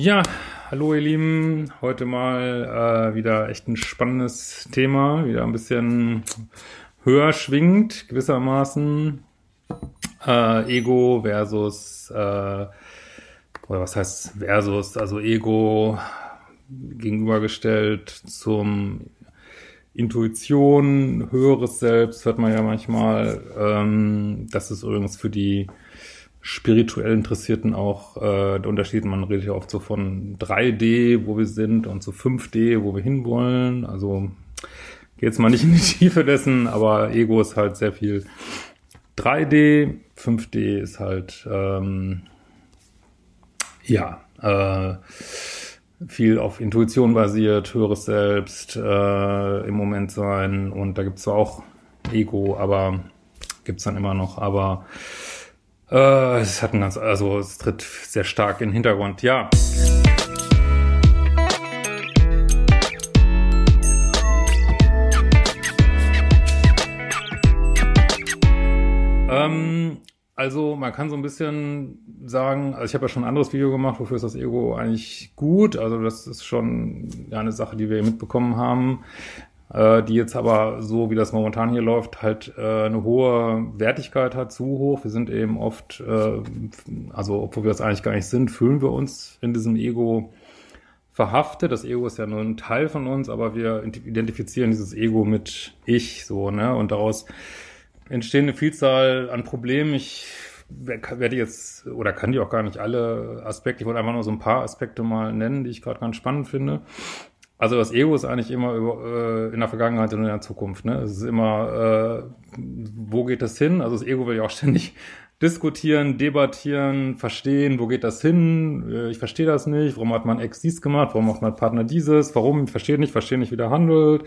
Ja, hallo ihr Lieben. Heute mal äh, wieder echt ein spannendes Thema. Wieder ein bisschen höher schwingt, gewissermaßen. Äh, Ego versus, äh, oder was heißt versus, also Ego gegenübergestellt zum Intuition, höheres Selbst, hört man ja manchmal. Ähm, das ist übrigens für die spirituell Interessierten auch äh, der Unterschied. Man redet ja oft so von 3D, wo wir sind, und so 5D, wo wir hinwollen. Also geht jetzt mal nicht in die Tiefe dessen, aber Ego ist halt sehr viel 3D, 5D ist halt ähm, ja äh, viel auf Intuition basiert, höheres Selbst, äh, im Moment sein und da gibt's zwar auch Ego, aber gibt's dann immer noch, aber äh, es hat ein ganz, also es tritt sehr stark in den Hintergrund, ja. Ähm, also man kann so ein bisschen sagen, also ich habe ja schon ein anderes Video gemacht, wofür ist das Ego eigentlich gut. Also das ist schon ja, eine Sache, die wir mitbekommen haben äh, die jetzt aber so, wie das momentan hier läuft, halt äh, eine hohe Wertigkeit hat, zu hoch. Wir sind eben oft, äh, also obwohl wir das eigentlich gar nicht sind, fühlen wir uns in diesem Ego verhaftet. Das Ego ist ja nur ein Teil von uns, aber wir identifizieren dieses Ego mit ich, so, ne? Und daraus entstehen eine Vielzahl an Problemen. Ich werde jetzt, oder kann die auch gar nicht alle Aspekte, ich wollte einfach nur so ein paar Aspekte mal nennen, die ich gerade ganz spannend finde. Also das Ego ist eigentlich immer über, äh, in der Vergangenheit und in der Zukunft. Ne? Es ist immer, äh, wo geht das hin? Also das Ego will ja auch ständig diskutieren, debattieren, verstehen, wo geht das hin? Äh, ich verstehe das nicht. Warum hat mein Ex dies gemacht? Warum macht mein Partner dieses? Warum? Ich verstehe nicht, verstehe nicht, wie der handelt.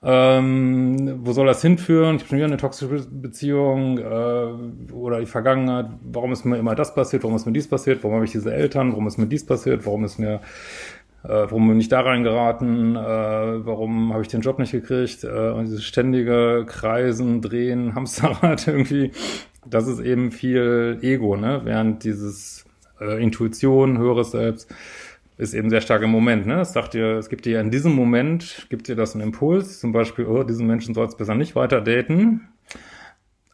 Ähm, wo soll das hinführen? Ich habe schon wieder eine toxische Beziehung äh, oder die Vergangenheit. Warum ist mir immer das passiert? Warum ist mir dies passiert? Warum habe ich diese Eltern? Warum ist mir dies passiert? Warum ist mir warum bin ich da reingeraten, äh, warum habe ich den Job nicht gekriegt äh, und dieses ständige Kreisen, Drehen, Hamsterrad irgendwie, das ist eben viel Ego, ne? während dieses äh, Intuition, höheres Selbst ist eben sehr stark im Moment. Ne? Es sagt dir, es gibt dir in diesem Moment, gibt dir das einen Impuls, zum Beispiel, oh, diesen Menschen soll es besser nicht weiter daten.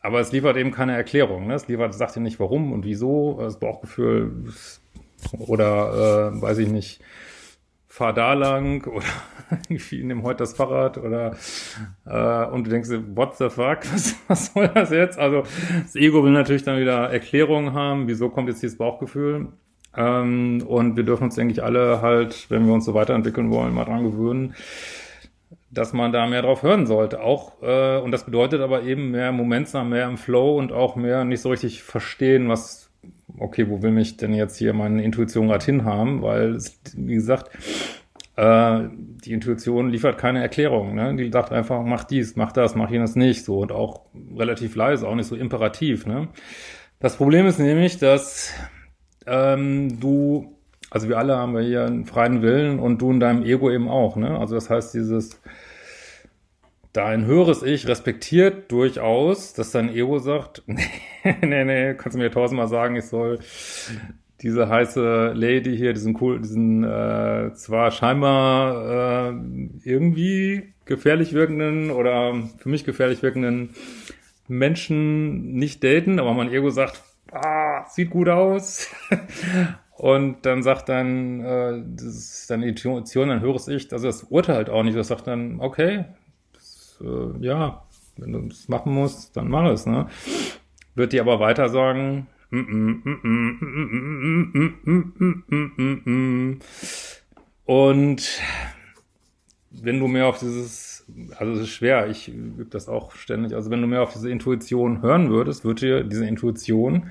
Aber es liefert eben keine Erklärung. Ne? Es liefert, sagt dir nicht warum und wieso, das Bauchgefühl oder äh, weiß ich nicht, fahr da lang oder irgendwie nimm heute das Fahrrad oder äh, und du denkst what the fuck, was, was soll das jetzt? Also das Ego will natürlich dann wieder Erklärungen haben, wieso kommt jetzt dieses Bauchgefühl? Ähm, und wir dürfen uns, denke ich, alle halt, wenn wir uns so weiterentwickeln wollen, mal dran gewöhnen, dass man da mehr drauf hören sollte. Auch, äh, und das bedeutet aber eben mehr Momentsam, mehr im Flow und auch mehr nicht so richtig verstehen, was okay, wo will mich denn jetzt hier meine Intuition gerade hinhaben? Weil, wie gesagt, äh, die Intuition liefert keine Erklärung. Ne? Die sagt einfach, mach dies, mach das, mach jenes nicht. So und auch relativ leise, auch nicht so imperativ. Ne? Das Problem ist nämlich, dass ähm, du, also wir alle haben hier einen freien Willen und du in deinem Ego eben auch. Ne? Also das heißt, dieses dein höheres Ich respektiert durchaus, dass dein Ego sagt, nee, nee, nee, kannst du mir tausendmal sagen, ich soll diese heiße Lady hier, diesen cool, diesen äh, zwar scheinbar äh, irgendwie gefährlich wirkenden oder für mich gefährlich wirkenden Menschen nicht daten, aber mein Ego sagt, ah, sieht gut aus. Und dann sagt dann, äh, das ist deine Intuition, dann höheres Ich, also das urteilt auch nicht, das sagt dann, okay, äh, ja, wenn du es machen musst, dann mach es, ne? Wird dir aber weiter sagen, und wenn du mehr auf dieses, also es ist schwer, ich übe das auch ständig, also wenn du mehr auf diese Intuition hören würdest, würde dir diese Intuition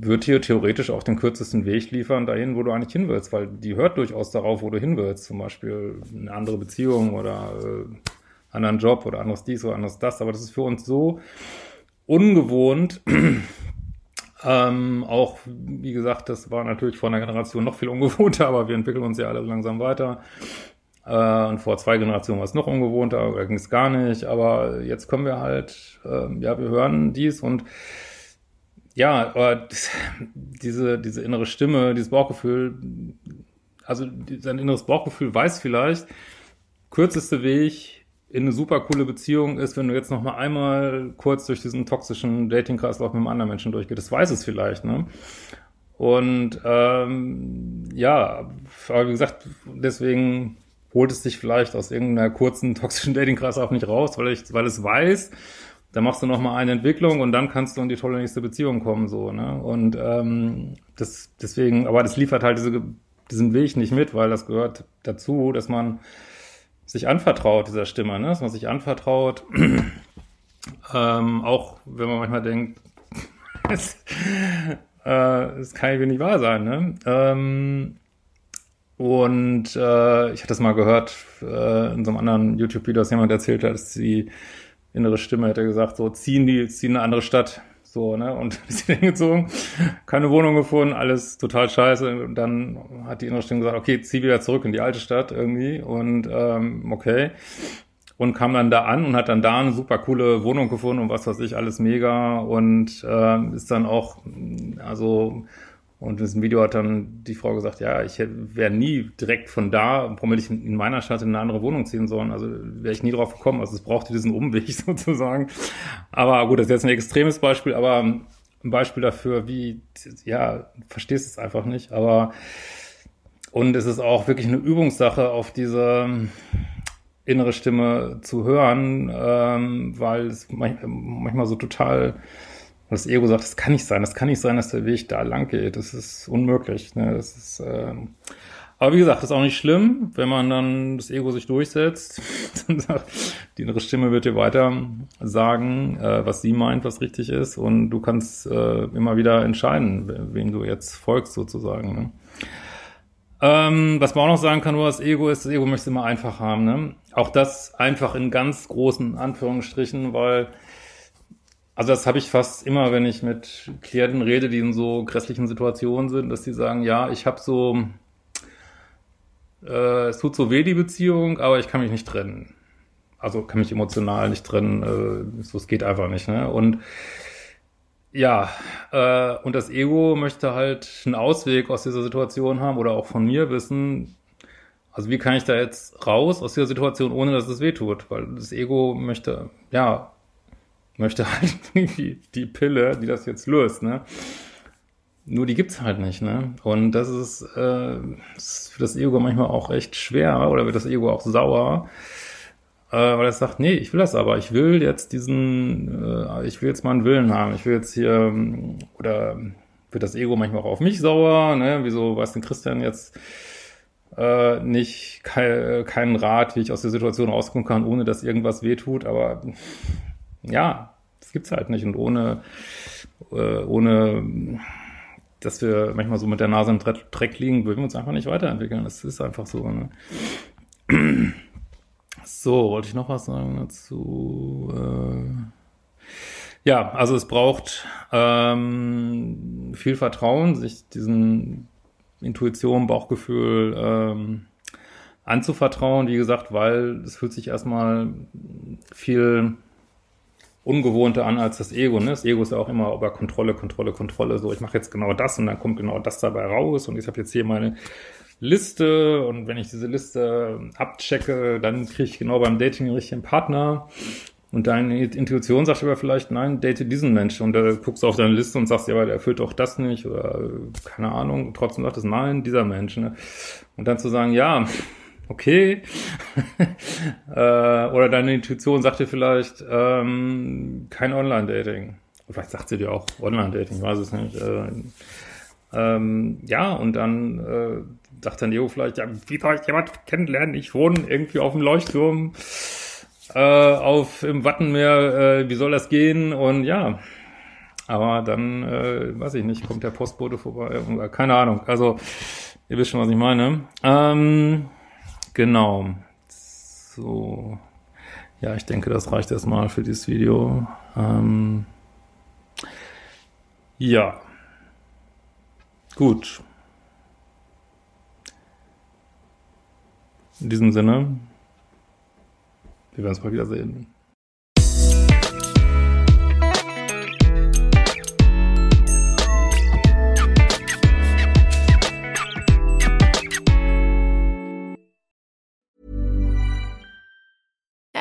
wird hier theoretisch auch den kürzesten Weg liefern dahin, wo du eigentlich hin willst, weil die hört durchaus darauf, wo du hin willst. Zum Beispiel eine andere Beziehung oder äh, anderen Job oder anderes dies oder anderes das. Aber das ist für uns so ungewohnt. Ähm, auch, wie gesagt, das war natürlich vor einer Generation noch viel ungewohnter, aber wir entwickeln uns ja alle langsam weiter. Äh, und vor zwei Generationen war es noch ungewohnter, oder ging es gar nicht. Aber jetzt kommen wir halt, äh, ja, wir hören dies und ja, aber diese, diese innere Stimme, dieses Bauchgefühl, also sein inneres Bauchgefühl weiß vielleicht, kürzeste Weg in eine super coole Beziehung ist, wenn du jetzt noch mal einmal kurz durch diesen toxischen Dating-Kreislauf mit einem anderen Menschen durchgehst. Das weiß es vielleicht, ne? Und ähm, ja, aber wie gesagt, deswegen holt es dich vielleicht aus irgendeiner kurzen toxischen Dating-Kreislauf nicht raus, weil, ich, weil es weiß, dann machst du noch mal eine Entwicklung und dann kannst du in die tolle nächste Beziehung kommen, so, ne? Und ähm, das deswegen, aber das liefert halt diese, diesen Weg nicht mit, weil das gehört dazu, dass man sich anvertraut dieser Stimme, ne? Dass man sich anvertraut, ähm, auch wenn man manchmal denkt, es, äh, es kann irgendwie nicht wahr sein, ne? Ähm, und äh, ich hatte das mal gehört äh, in so einem anderen YouTube-Video, dass jemand erzählt hat, dass sie innere Stimme hätte gesagt, so ziehen die, ziehen eine andere Stadt. So, ne? Und die sind hingezogen, keine Wohnung gefunden, alles total scheiße. Und dann hat die innere Stimme gesagt, okay, zieh wieder zurück in die alte Stadt irgendwie. Und ähm, okay. Und kam dann da an und hat dann da eine super coole Wohnung gefunden und was weiß ich, alles mega. Und äh, ist dann auch, also und in diesem Video hat dann die Frau gesagt, ja, ich wäre nie direkt von da, hätte ich in meiner Stadt in eine andere Wohnung ziehen sollen. Also wäre ich nie drauf gekommen. Also es brauchte diesen Umweg sozusagen. Aber gut, das ist jetzt ein extremes Beispiel, aber ein Beispiel dafür, wie, ja, verstehst es einfach nicht. Aber und es ist auch wirklich eine Übungssache, auf diese innere Stimme zu hören, ähm, weil es manchmal so total das Ego sagt, das kann nicht sein, das kann nicht sein, dass der Weg da lang geht. Das ist unmöglich. Ne? Das ist, äh, aber wie gesagt, das ist auch nicht schlimm, wenn man dann das Ego sich durchsetzt. dann sagt, die innere Stimme wird dir weiter sagen, äh, was sie meint, was richtig ist. Und du kannst äh, immer wieder entscheiden, wem du jetzt folgst sozusagen. Ne? Ähm, was man auch noch sagen kann, nur das Ego ist, das Ego möchte immer einfach haben. Ne? Auch das einfach in ganz großen Anführungsstrichen, weil also das habe ich fast immer, wenn ich mit Klienten rede, die in so grässlichen Situationen sind, dass sie sagen, ja, ich habe so, äh, es tut so weh die Beziehung, aber ich kann mich nicht trennen. Also kann mich emotional nicht trennen, äh, so es geht einfach nicht. Ne? Und ja, äh, und das Ego möchte halt einen Ausweg aus dieser Situation haben oder auch von mir wissen, also wie kann ich da jetzt raus aus dieser Situation, ohne dass es weh tut? Weil das Ego möchte, ja, möchte halt irgendwie die Pille, die das jetzt löst, ne? Nur die gibt's halt nicht, ne? Und das ist, äh, ist für das Ego manchmal auch echt schwer oder wird das Ego auch sauer, äh, weil es sagt, nee, ich will das aber, ich will jetzt diesen, äh, ich will jetzt mal einen Willen haben, ich will jetzt hier, oder wird das Ego manchmal auch auf mich sauer, ne? Wieso weiß denn Christian jetzt äh, nicht kein, keinen Rat, wie ich aus der Situation rauskommen kann, ohne dass irgendwas wehtut, aber ja, das gibt's halt nicht. Und ohne, äh, ohne, dass wir manchmal so mit der Nase im Dreck liegen, würden wir uns einfach nicht weiterentwickeln. Das ist einfach so. Ne? So, wollte ich noch was sagen dazu? Äh, ja, also es braucht ähm, viel Vertrauen, sich diesen Intuition, Bauchgefühl ähm, anzuvertrauen, wie gesagt, weil es fühlt sich erstmal viel ungewohnter an als das Ego. Ne? Das Ego ist ja auch immer über Kontrolle, Kontrolle, Kontrolle. So, ich mache jetzt genau das und dann kommt genau das dabei raus und ich habe jetzt hier meine Liste und wenn ich diese Liste abchecke, dann kriege ich genau beim Dating den richtigen Partner. Und deine Intuition sagt aber vielleicht, nein, date diesen Menschen. Und da guckst du auf deine Liste und sagst, ja, aber der erfüllt doch das nicht oder keine Ahnung. Und trotzdem sagt es, nein, dieser Mensch. Ne? Und dann zu sagen, ja, okay. äh, oder deine Intuition sagt dir vielleicht, ähm, kein Online-Dating. Vielleicht sagt sie dir auch Online-Dating, weiß es nicht. Äh, ähm, ja, und dann äh, sagt dann Leo vielleicht, ja, wie soll ich jemand kennenlernen? Ich wohne irgendwie auf dem Leuchtturm, äh, auf im Wattenmeer, äh, wie soll das gehen? Und ja, Aber dann, äh, weiß ich nicht, kommt der Postbote vorbei. Keine Ahnung. Also, ihr wisst schon, was ich meine. Ähm, genau. So. Ja, ich denke, das reicht erstmal für dieses Video. Ähm, ja. Gut. In diesem Sinne, wir werden es mal wieder